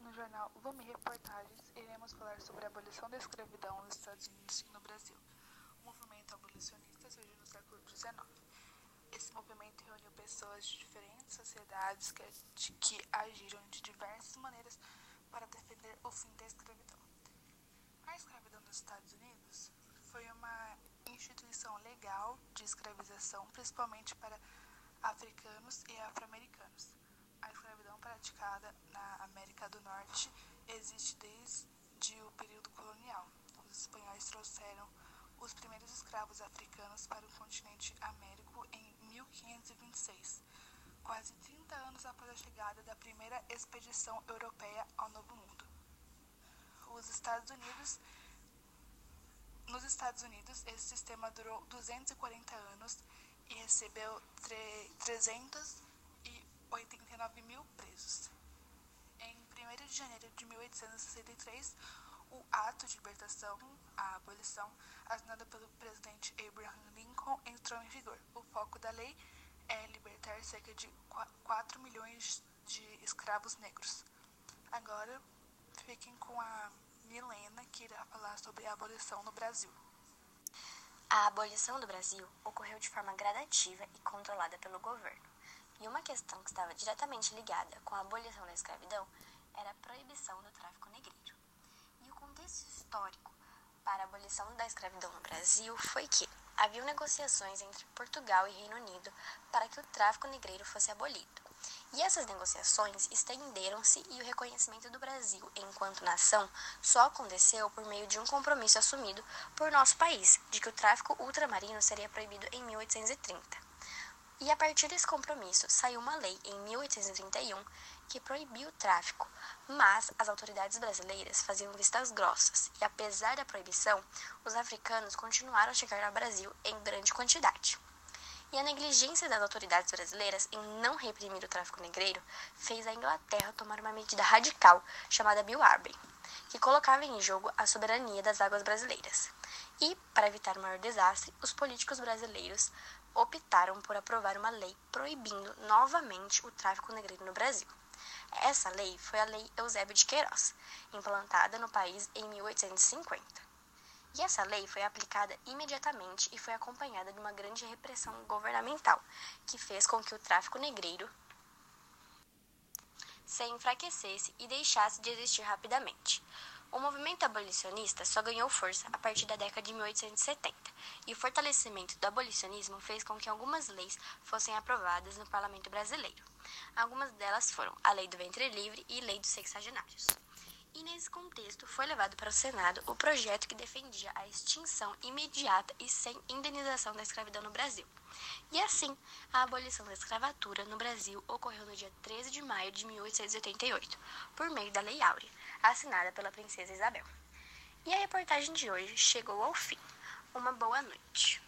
Nome Reportagens, iremos falar sobre a abolição da escravidão nos Estados Unidos e no Brasil. O movimento abolicionista surgiu no século XIX. Esse movimento reuniu pessoas de diferentes sociedades que, que agiram de diversas maneiras para defender o fim da escravidão. A escravidão nos Estados Unidos foi uma instituição legal de escravização, principalmente para africanos e afro-americanos praticada na América do Norte existe desde o período colonial. Os espanhóis trouxeram os primeiros escravos africanos para o continente américo em 1526, quase 30 anos após a chegada da primeira expedição europeia ao Novo Mundo. Os Estados Unidos nos Estados Unidos, esse sistema durou 240 anos e recebeu 300 89 mil presos. Em 1 de janeiro de 1863, o Ato de Libertação, a abolição, assinado pelo presidente Abraham Lincoln, entrou em vigor. O foco da lei é libertar cerca de 4 milhões de escravos negros. Agora, fiquem com a Milena, que irá falar sobre a abolição no Brasil. A abolição do Brasil ocorreu de forma gradativa e controlada pelo governo. E uma questão que estava diretamente ligada com a abolição da escravidão era a proibição do tráfico negreiro. E o contexto histórico para a abolição da escravidão no Brasil foi que havia negociações entre Portugal e Reino Unido para que o tráfico negreiro fosse abolido. E essas negociações estenderam-se e o reconhecimento do Brasil enquanto nação só aconteceu por meio de um compromisso assumido por nosso país de que o tráfico ultramarino seria proibido em 1830. E a partir desse compromisso saiu uma lei em 1831 que proibiu o tráfico, mas as autoridades brasileiras faziam vistas grossas e, apesar da proibição, os africanos continuaram a chegar ao Brasil em grande quantidade. E a negligência das autoridades brasileiras em não reprimir o tráfico negreiro fez a Inglaterra tomar uma medida radical chamada Bill Arby, que colocava em jogo a soberania das águas brasileiras. E, para evitar maior desastre, os políticos brasileiros optaram por aprovar uma lei proibindo novamente o tráfico negreiro no Brasil. Essa lei foi a Lei Eusébio de Queiroz, implantada no país em 1850. E essa lei foi aplicada imediatamente e foi acompanhada de uma grande repressão governamental, que fez com que o tráfico negreiro se enfraquecesse e deixasse de existir rapidamente. O movimento abolicionista só ganhou força a partir da década de 1870, e o fortalecimento do abolicionismo fez com que algumas leis fossem aprovadas no parlamento brasileiro. Algumas delas foram a Lei do Ventre Livre e Lei dos Sexagenários. E nesse contexto foi levado para o Senado o projeto que defendia a extinção imediata e sem indenização da escravidão no Brasil. E assim, a abolição da escravatura no Brasil ocorreu no dia 13 de maio de 1888, por meio da Lei Áurea assinada pela princesa Isabel. E a reportagem de hoje chegou ao fim. Uma boa noite.